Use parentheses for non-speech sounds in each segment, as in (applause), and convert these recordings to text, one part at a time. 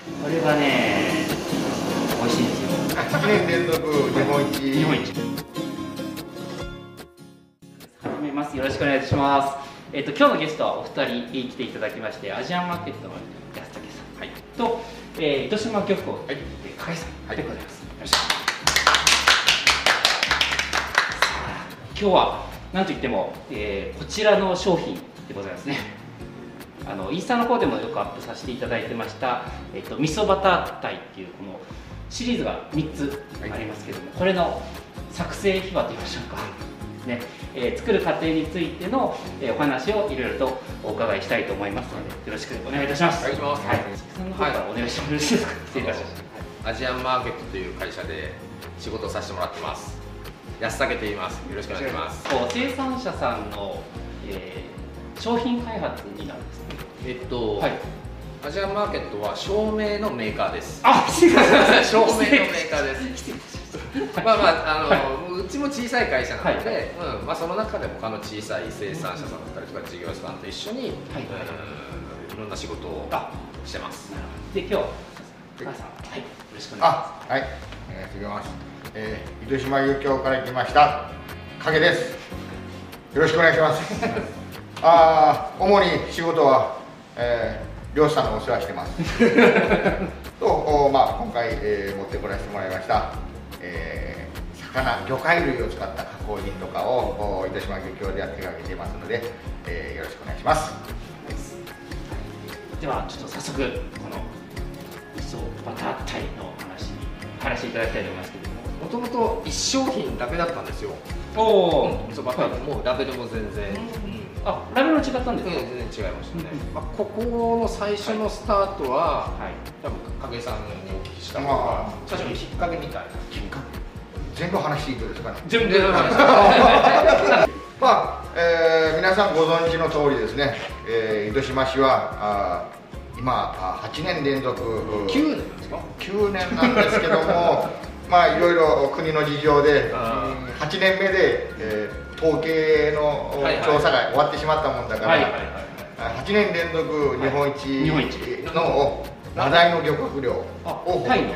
これがね美味しいんですよ。1年連続日本一。日本一。始めます。よろしくお願いします。えっと今日のゲストはお二人来ていただきましてアジアンマーケットの安武さん、はい、と、えー、糸島漁港、はい、加賀さん。でございます、よろしく今日は何といっても、えー、こちらの商品でございますねあのインスタの方でもよくアップさせていただいてました、えっと、味噌バタータイっていうこのシリーズが3つありますけども、はい、これの作成秘話といいましょうか、ねえー、作る過程についての、えー、お話をいろいろとお伺いしたいと思いますので、よろしくお願いいたします。お願いします。はい、さんの方からお願いしてもよろしいですか？失礼いたしました。アジアンマーケットという会社で仕事をさせてもらってます。安武と言います。よろしくお願いします。生産者さんの、えー、商品開発になるんですね。えっと、はい、アジアンマーケットは照明のメーカーです。あ、照明のメーカーです。(laughs) まあまああの、はい、うちも小さい会社なので、はい、うんまあその中でも他の小さい生産者さんだったりとか事業者さんと一緒に、はい、うん、いろんな仕事をしてます。で今日は高橋さん、はい、よろしくお願いします。はい、お願いします。えー、糸島漁協から来ました影です。よろしくお願いします。ああ、主に仕事はえー、漁師さんのお世話してます。(laughs) と、まあ、今回、えー、持ってこらせてもらいました、えー、魚魚介類を使った加工品とかを糸島漁協では手がけていますので、えー、よろしくお願いします。ではちょっと早速この味噌バタータイの話に話していただきたいと思いますけどもともと1商品だけだったんですよ。おお、味噌バターもラベルも全然、うんあラベルも違ったんですか、全然違いましたね、まあ、ここの最初のスタートは、はい、多分影さんにお聞きしたのが、最初のきっかけみたいなきっかけ。全部話していいですかね全部話 (laughs) まあ、えー、皆さんご存知の通りですね、えー、糸島市はあ今あ8年連続。9年ですか？9年なんですけども (laughs) まあいろいろ国の事情で8年目で、えー、統計の調査が終わってしまったもんだから8年連続日本一のマダイの漁獲量をタイの？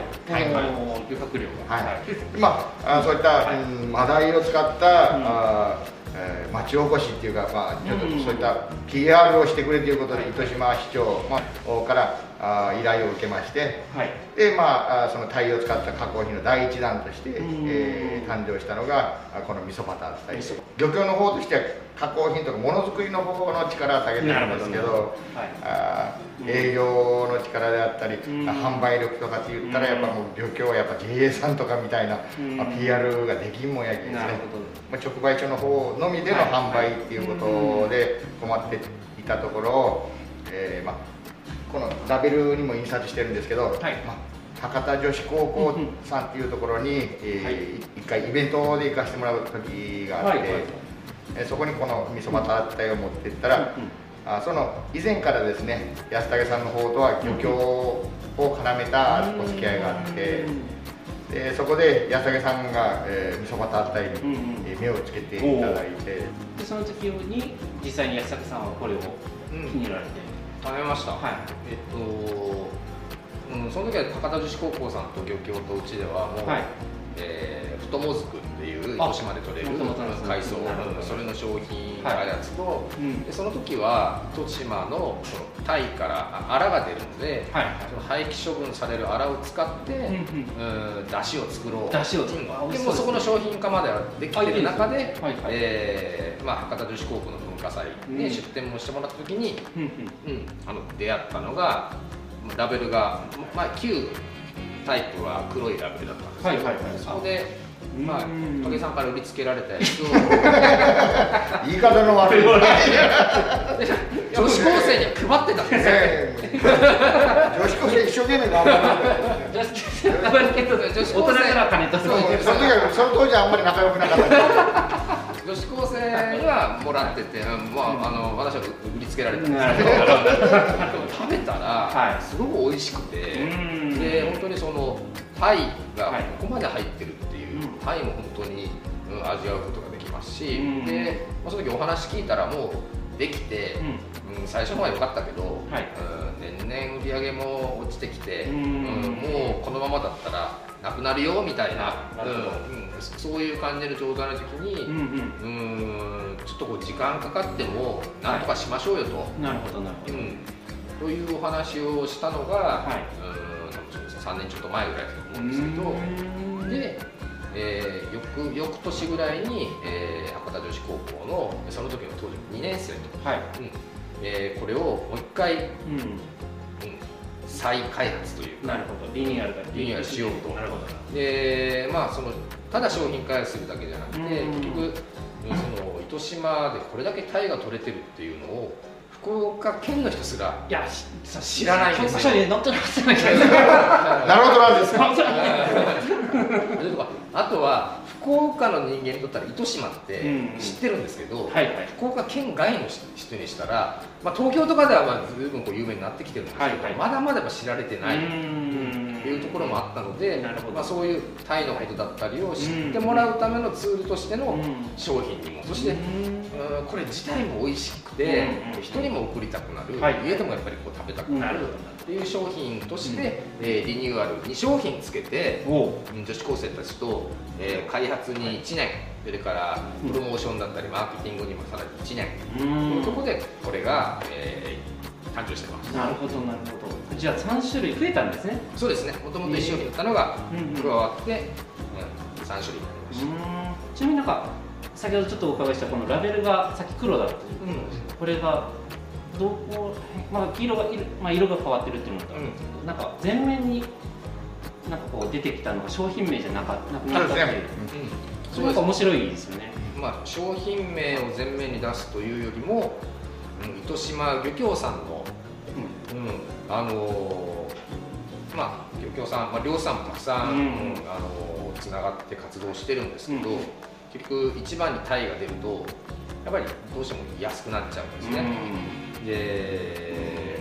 漁獲量が、はい、まあそういった、うん、マダイを使った、うん、あえー、町おこしっていうか、まあ、ちょっとそういった PR をしてくれということで、糸島市長、まあ、からあ依頼を受けまして、はい、でまあそのタイを使った加工品の第一弾として、えー、誕生したのがこの味噌バタータイ漁協の方としては加工品とかものづくりの方の力を下げてるんですけど、はい、あ営業の力であったり、販売力とかって言ったらやっぱもう漁協はやっぱ JA さんとかみたいな、まあ、PR ができんもんやけん。ですね、まあ、直売所の方のみでの販売っていうことで困っていたところ、えーまあこのラベルにも印刷してるんですけど、はい。まあ、博多女子高校さんっていうところに、えー、一回イベントで行かせてもらう時があって、はい。はい、えそこにこの味噌バター体を持っていったら、うんうん、あその以前からですね安武さんの方とは漁協を絡めたお付き合いがあって、でそこで安武さんが、えー、味噌バター体に、うんうん、目をつけていただいて。でその時に実際に安武さんはこれを気に入られて、食べました、はい、えっと、うん、その時は高田女子高校さんと漁協とうちではもう、はい、えー、太もずくっていう糸島で取れる海藻、それの商品開発と、はい、でその時は糸島のそのタイからアラが出るので、はい、その廃棄処分されるアラを使って、うん、だしを作ろう。だしを。作る、でもそこの商品化まではできてる中で、はい、えー、まあ、博多女子高校の化祭に出店もしてもらった時に、うん、あの出会ったのがラベルが、まあ、旧タイプは黒いラベルだったんですけど、はいはいはい、そこでまあ、影さんから売りつけられたやつを言い方の悪い。女子高生に配ってたんですよ、女子高生一生懸命頑張って女子高生から金とその時はその当時はあんまり仲良くなかった。女子高生がもらってて、まあ、あの私は売りつけられたんですけど。食べたらすごく美味しくて、で本当にそのタイがここまで入ってるっていう、タイも本当に、うん、味わうことができますし、で、まあ、その時お話聞いたらもうできて、うん。最初の方は良かったけど、はい、うん、年年売り上げも落ちてきて、うん、もうこのままだったらなくなるよみたいな、うん、そういう感じの状態の時に、うん、うん。ちょっとこう時間かかってもなんとかしましょうよと、はい、なるほどなるほど、うん、というお話をしたのが、はい、うん3年ちょっと前ぐらいだと思うんですけどで、えー、翌翌年ぐらいに、えー、博多女子高校のその時の当時2年生と、はい。うん。えー、これをもう一回、うん。うん、再開発というなるほど。リニューアルリニューアルしようと。なるほど。でまあそのただ商品開発するだけじゃなくて、結局その糸島でこれだけタイが取れてるっていうのを福岡県の人すらいや知らないんですよ。(laughs) なるほどなんですか。あとは福岡の人間にとったら糸島って知ってるんですけど、福岡県外の人にしたら、まあ、東京とかではまあ随分こう有名になってきてるんですけど、はいはい、まだまだ知られてないっていうところもあったので、まあ、そういうタイのことだったりを知ってもらうためのツールとしての商品にもそしてこれ自体も美味しくて人にも送りたくなる、家でもやっぱりこう食べたくなるっていう商品として、えリニューアル2商品つけて女子高生たちと、え開発に1年それからプロモーションだったりマーケティングにもさらに1年。というところでこれが、えー、誕生してます。なるほどなるほど。じゃあ3種類増えたんですね。そうですね。もともと1商品だったのが加わって、うん、うん、3種類になりました。ちなみになんか先ほどちょっとお伺いしたこのラベルがさっき黒だった、う。ん、これがどこ、まあ、黄色が色,、まあ、色が変わってるっていうのだったんですけど、うん、なんか全面になんかこう出てきたのが商品名じゃなかなくなったっていう、うん。それなんか面白いですよね、まあ、商品名を前面に出すというよりも、うん、糸島漁協さんの、うん、うん、あのー、まあ漁協さん、まあ、漁師さんもたくさん、うん、あのつながって活動してるんですけど、結局一番にタイが出るとやっぱりどうしても安くなっちゃうんですね、で、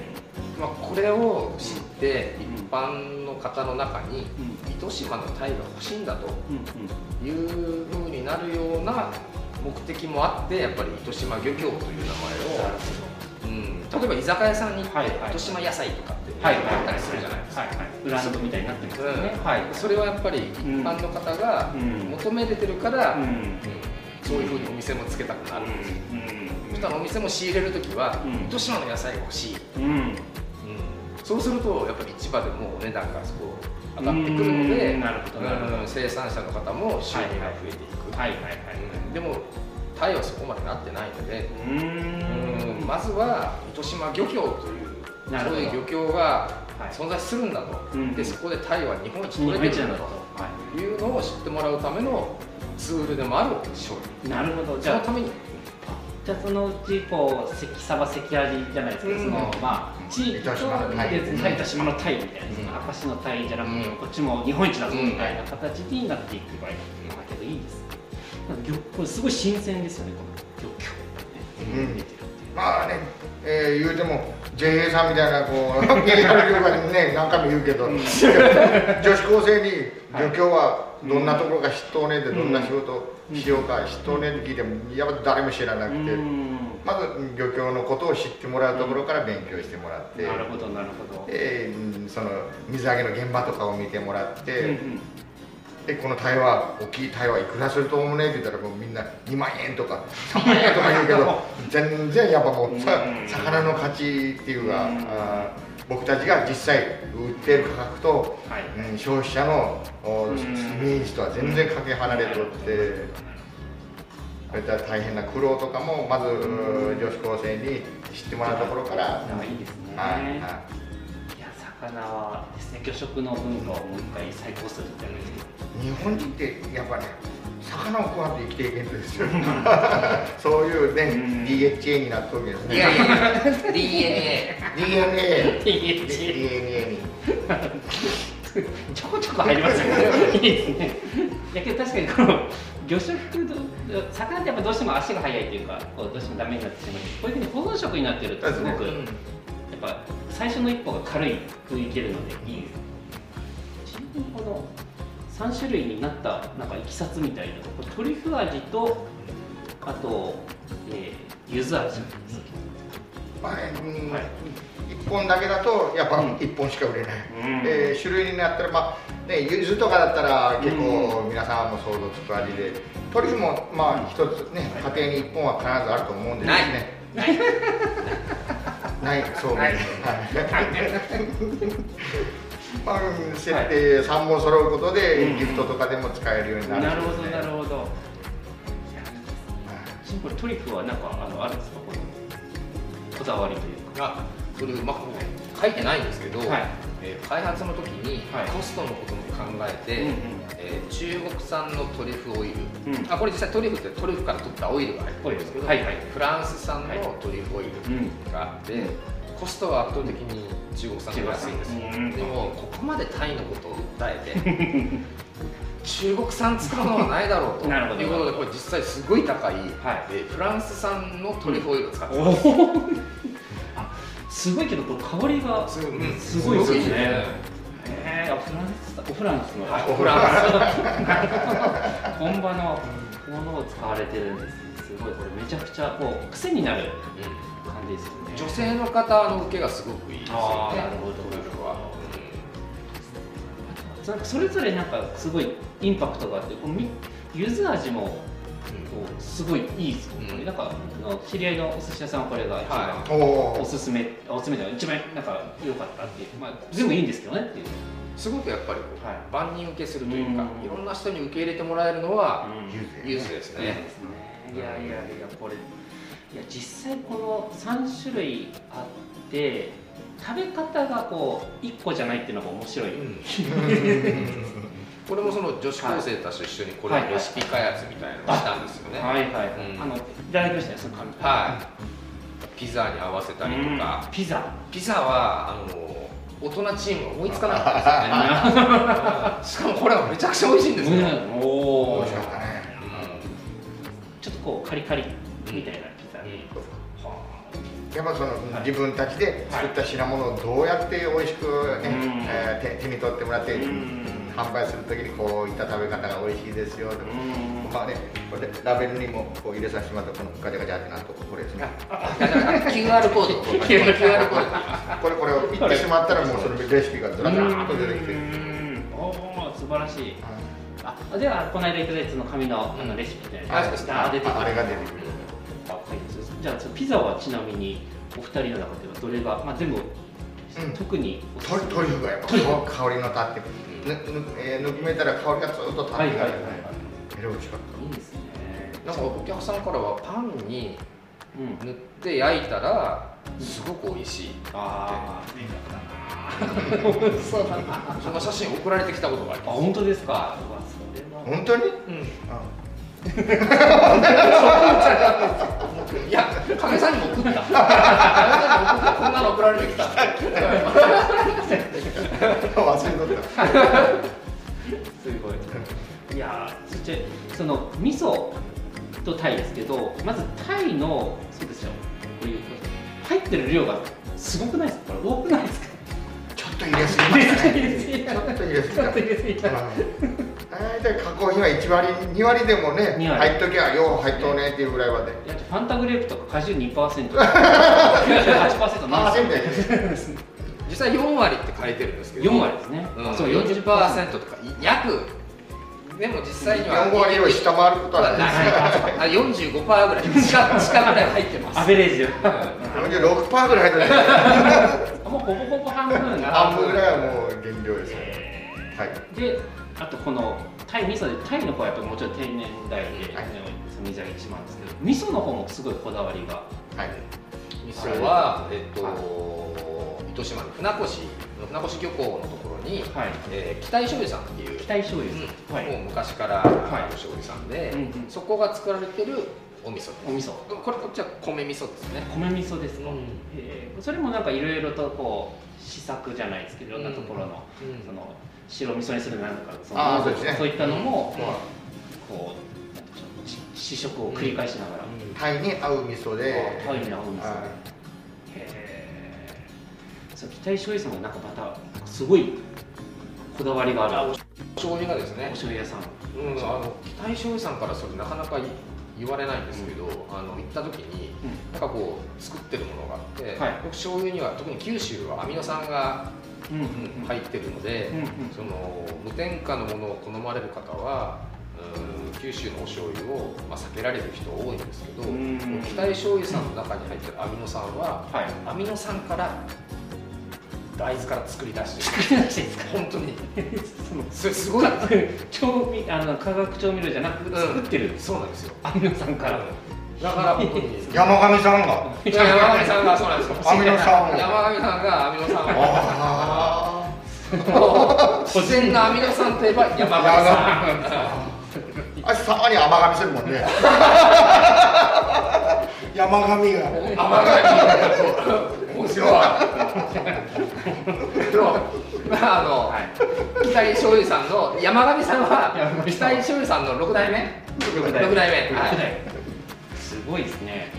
まあ、これを知って一般の方の中に糸島のタイが欲しいんだというふうになるような目的もあってやっぱり糸島漁協という名前を、うん、例えば居酒屋さんに行って、糸島野菜とかってあったりするじゃないですか、ブランドみたいになってますよね、はい、それはやっぱり一般の方が求めれてるから、そういうふうにお店もつけたくなるんですよ、そしたらお店も仕入れる時は、糸島の野菜が欲しい、そうするとやっぱり市場でもお値段がそこ上がってくるのでなるほど生産者の方も収入が増えていく、はいはいはい。でもタイはそこまでなってないのでうん。まずは糸島漁協というそういう漁協が存在するんだと、でそこでタイは日本一取れてるんだというのを知ってもらうためのツールでもある商品。なるほど。じゃあそのためにじゃあそのうちこう関サバ関アジじゃないですか、うん、そのまあ地域と糸島のタイ。みたいな、明石のタイじゃなくて、こっちも日本一だぞみたいな形になっていく場合だけどいいですね。これすごい新鮮ですよねこの漁協うんまあね、えー、言うても JA さんみたいなこう芸能業界でもね (laughs) 何回も言うけど、女子高生に漁協はどんなところか知っとうねでどんな仕事しようか知っとうねって聞いてもやっぱ誰も知らなくて。まず漁協のことを知ってもらうところから勉強してもらって。なるほどなるほど。でその水揚げの現場とかを見てもらってでこのタイは大きいタイはいくらすると思うね？って言ったらもうみんな2万円とか。3万円とか言うけど全然やっぱもう魚の価値っていうか僕たちが実際売ってる価格と、はい、うん、消費者のイメージとは全然かけ離れとって。そういった大変な苦労とかもまず女子高生に知ってもらうところから。いいですね、はい、はい、魚はですね魚食の文化をもう一回再興するじゃないですか日本人ってやっぱね魚を食わんと生きていけんとですよそういうね、DHA になっとるけどね。いやいや DNA DNA DNA にちょこちょこ入りますよね。いいですねいやけど確かにこの魚食魚ってやっぱどうしても足が速いっていうかこうどうしてもダメになってしまう。こういうふうに保存食になってるとすごく、ぱ最初の一歩が軽いくいけるのでいい。ですこの3種類になったなんかいきさつみたいなトリュフ味とあと、えー、柚子味。まあ、うんはい、1本だけだとやっぱ1本しか売れない、うん、えー、種類になったらまあね柚子とかだったら結構皆さんも想像つく味で。トリュフもまあ一つね家庭に1本は必ずあると思うんですね。ない。ない (laughs) そうない。まあ、設定3本揃うことで、ギフトとかでも使えるようになる、なるほどなるほど。これトリュフはなんかあのあるんですか？このこだわりというか。あそれまあ書いてないんですけど、はい。えー、開発の時にコストのことも考えて、はい、えー、中国産のトリュフオイル、うん、あこれ実際トリュフってトリュフから取ったオイルが入ってるんですけど、はいはい、フランス産のトリュフオイルがあって、コストは圧倒的に中国産が安いんですよ、でもここまでタイのことを訴えて (laughs) 中国産使うのはないだろうということでこれ実際すごい高い、はい、えフランス産のトリュフオイルを使ってます、すごいけどこれ香りがすごい。ですよねえー、フランスおフランスの、はい、おフランス本場のものを使われてるんですすごいこれめちゃくちゃこう癖になる感じですよね、女性の方の受けがすごくいいですよね。なるほどなん。かそれぞれなんかすごいインパクトがあってこの柚子味もすごいいいですよね、うん、なんか知り合いのお寿司屋さんはこれが一番おすすめ、おすすめでは一番なんか良かったっていう、まあ、全部いいんですけどねっていう。すごくやっぱり万人受けするというか、いろんな人に受け入れてもらえるのはユースですね。いやいやいやこれいや実際この3種類あって食べ方がこう1個じゃないっていうのが面白い、うん、(laughs) これもその女子高生たちと一緒にこれレシピ開発みたいなのをしたんですよね。はいはい、はい。うん、あのいただきましたよその紙。はい。ピザに合わせたりとか、ピザ。ピザはあの大人チーム思いつかなかったですよね。(laughs) しかもこれはめちゃくちゃ美味しいんですよ、うん、おお美味しかったね、ちょっとこうカリカリみたいなピザ。に、やっぱその、自分たちで作った品物をどうやって美味しくね、ねえー、手に取ってもらって、販売するときにこういった食べ方が美味しいですよとか、まあね、これラベルにもこう入れさせてもらったこのガチャガチャってなんとこれですね。QR コード。QR コード。これこれを言ってしまったらもうそのレシピがずらずらっと出てきて。おお素晴らしい。あじゃあこの間いただいたその紙のあのレシピで、あれが出てくる。あじゃあピザはちなみにお二人の中ではどれがまあ全部特にトリトリュフがやっぱ香りの立ってくる。ぬぬ、えー、ぬくめたら香りがずっと立ってはいはいはい、えらい。美味しかったいいですねなんかお客さんからはパンに塗って焼いたらすごく美味しい。って、(laughs) ああそうだ。なその写真送られてきたことがあります。あ本当ですか本当に、うん、いや、亀さんにも送った。亀さんにも送った。こんなの送られてきた。(laughs) 忘れとった。すごい。いやそしてその味噌とタイですけどまずタイのそうですよ。こういう入ってる量がすごくないですか？多くないですか？ちょっと入れすぎましたね。ちょっと入れすぎた。大体加工品は1割2割でもね入っときゃよう入っとうねっていうぐらいまで。いやファンタグレープとか果汁2% (laughs) 八98%なんですよ実際4割って書いてるんですけど。4割ですね、うん、そう40%とか。約。でも実際には4割を下回ることはないです。45%ぐらい。近近ぐらい入ってます。アベレージで、うん、46%ぐらい入ってます。もうほぼほぼ半分半分ぐらいはもう原料ですはい。であとこのタイ味噌でタイの方はやっぱりもちろん天然ダイで、はい、水が一番ですけど。味噌の方もすごいこだわりが。はい。味噌はえっと糸島の船越船越漁港のところに、はい。えー、北井醤油さんっていう北井醤油さん、はい、もう昔からある醤油さんで、はい、そこが作られてるお味噌。お味噌。これこっちは米味噌ですね。米味噌ですか、うん、えー、それもなんかいろいろとこう試作じゃないですけどいろんなところの,、その白味噌にするなんかそのそうね、そういったのも、うん、こう試食を繰り返しながら、タイに合う味噌で。タイに合う味噌で、さ期待醤油さんはなんかまたすごいこだわりがある。醤油がですね。お醤油屋さん。うんあの期待醤油さんからそれなかなか言われないんですけど、あの行った時に、なんかこう作ってるものがあって、はい、僕醤油には特に九州はアミノ酸が、うんうん、入ってるので、うんうん、その無添加のものを好まれる方は九州のお醤油を、まあ、避けられる人多いんですけど北醤油さんの中に入ってるアミノ酸は、はい、アミノ酸から大豆から作り出して。作り出してですか？本当に。(laughs) それすごい。調味あの化学調味料じゃなく作ってる、うん、そうなんですよ。アミノ酸から、だから本当に山上さんが？山上さんがそうなんですよ。アミノ酸山上さんがアミノ酸を。自然なアミノ酸といえば山上さん。あれさまに甘噛みするもんね。(laughs) 山上が。甘噛み面白いまああの、はい、北井醤油さんの山上さんは北井醤油さんの六代目？六代目。代目、はい、すごいですね。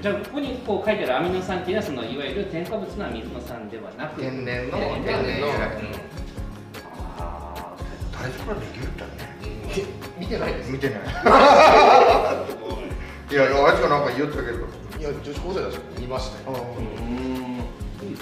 じゃあここにこう書いてあるアミノ酸っていうのはそのいわゆる添加物のアミノ酸ではなく天然の。天然の、うん、ああ大丈夫できるんだね見てないです。見てない。(laughs) いやあいつがなんか言ったけど。いや女子高生だし見ましたよ、いいです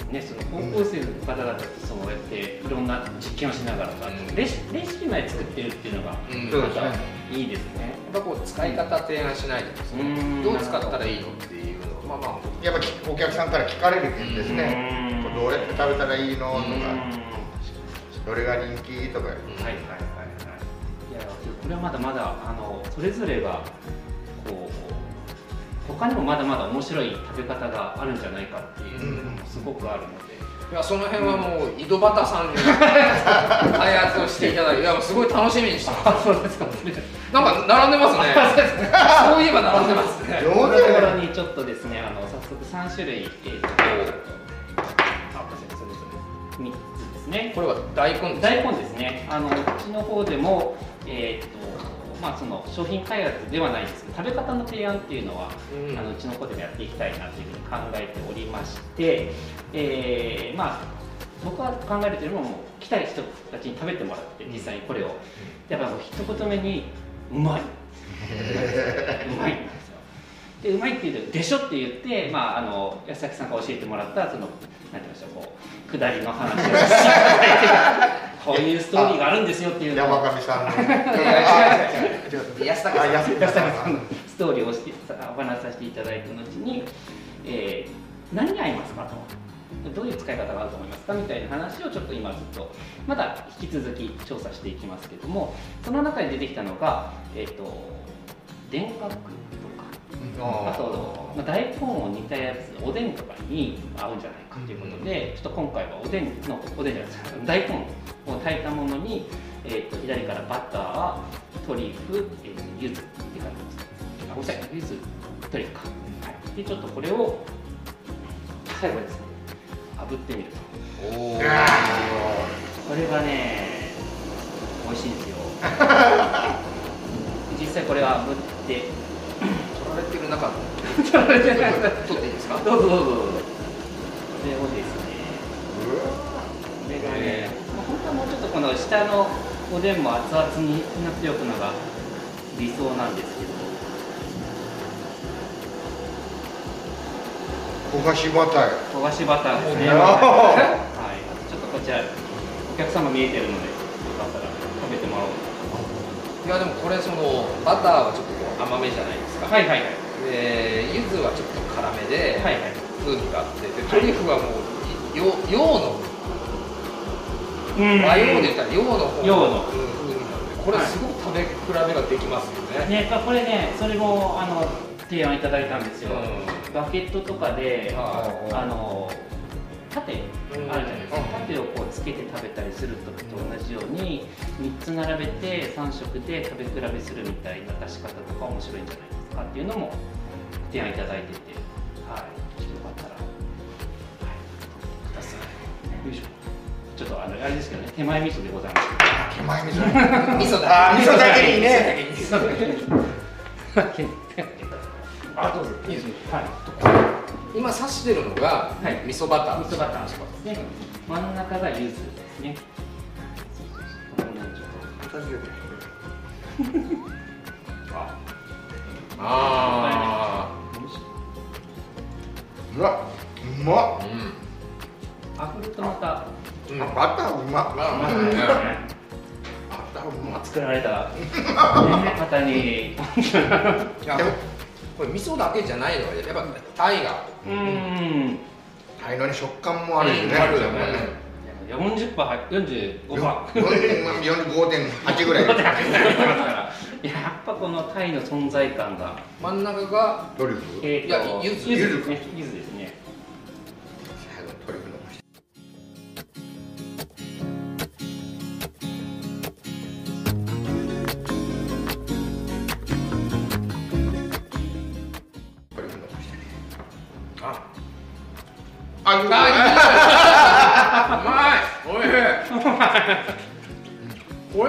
ねその高校生の方々とそうやっていろんな実験をしながら、うん、レシレシピまで作ってるっていうのが、うん、またいいですね。やっぱこう使い方提案しないとですね、どう使ったらいいのっていうのまあまあ。やっぱお客さんから聞かれる件ですね。どうやって食べたらいいのとかどれが人気とかはいはいはいはい。いやこれはまだまだあのそれぞれが他にもまだまだ面白い食べ方があるんじゃないかっていうのもすごくあるので。いやその辺はもう井戸端さんに開発をしていただいて (laughs) いやすごい楽しみにしてます。そうですか。なんか並んでますね。そういえば並んでますね。両ところにちょっとですねあの早速三種類えー、とあそれぞれ三つですね。これは大根大根ですね。あのうちの方でもえっ、ー、とまあ、その商品開発ではないですけど食べ方の提案っていうのは、うん、あのうちの子でもやっていきたいなというふうに考えておりまして、えー、まあ僕は考えるというよりも来たい人たちに食べてもらって実際にこれを。やっぱもう一言目にうまい。(laughs) うまいんですよ。でうまいって言うと「でしょ」って言って、まあ、あの安崎さんが教えてもらったそのなんて言いましょうこう下りの話をしていただいてこういうストーリーがあるんですよっていうのを。山上さんの。(laughs) 安高さん。のストーリーをしてお話しさせていただいた後に、えー、何に合いますかと。どういう使い方があると思いますかみたいな話をちょっと今ずっとまだ引き続き調査していきますけどもその中に出てきたのが、えーと、電化区あと、まあ、大根を煮たやつおでんとかに合うんじゃないかということで、ちょっと今回はおでんのおでんじゃないですか大根を炊いたものに、えーと、左からバタートリュフ、えー、柚子って書いてます。あごめんなさい。柚子トリュフか、はい、でちょっとこれを最後ですね炙ってみると。おおこれがね美味しいんですよ。(laughs) 実際これは炙って中取っていいですか？どうぞどうぞ。これをですねこれがね、まあ、本当はもうちょっとこの下のおでんも熱々になっておくのが理想なんですけど。焦がしバター。焦がしバターですね。はい。ちょっとこちらお客様見えてるのでよかったら食べてもらおう。いやでもこれそのバターはちょっと甘めじゃないですか？はいはいはいで柚子はちょっと辛めで、はいはい、風味があってでトリュフはもう洋の和洋で言ったら洋の方の風味なんでこれすごく食べ比べができますよね、ねこれねそれもあの提案いただいたんですよ、うん、バケットとかで、あの縦あるじゃないですか、縦をこうつけて食べたりする時と同じように3つ並べて3色で食べ比べするみたいな出し方とか面白いんじゃないですかっていうのも提案いただいてて、はい、よかったら、はい、ください。よいしょ。ちょっとあのあれですけどね、手前味噌でございます。手前味噌。味噌だ。味噌だけにね。味噌だけに。あ、どうぞ。いいですはい。今刺してるのが、はい、味噌バター味噌バターですね真ん中が柚子ですね (laughs) ああうわうまっ。あうん。あふるとまた。うんあバターうまっ。まあまあね。バターうまっ。作られた、(laughs) ね、方に。これ味噌だけじゃないのはやっぱタイが。うん。タイのに食感もあるしね。あるよね。40パー45パー45.8ぐらい。やっぱこのタイの存在感が。真ん中がトリュフいや柚子柚子です (laughs) あう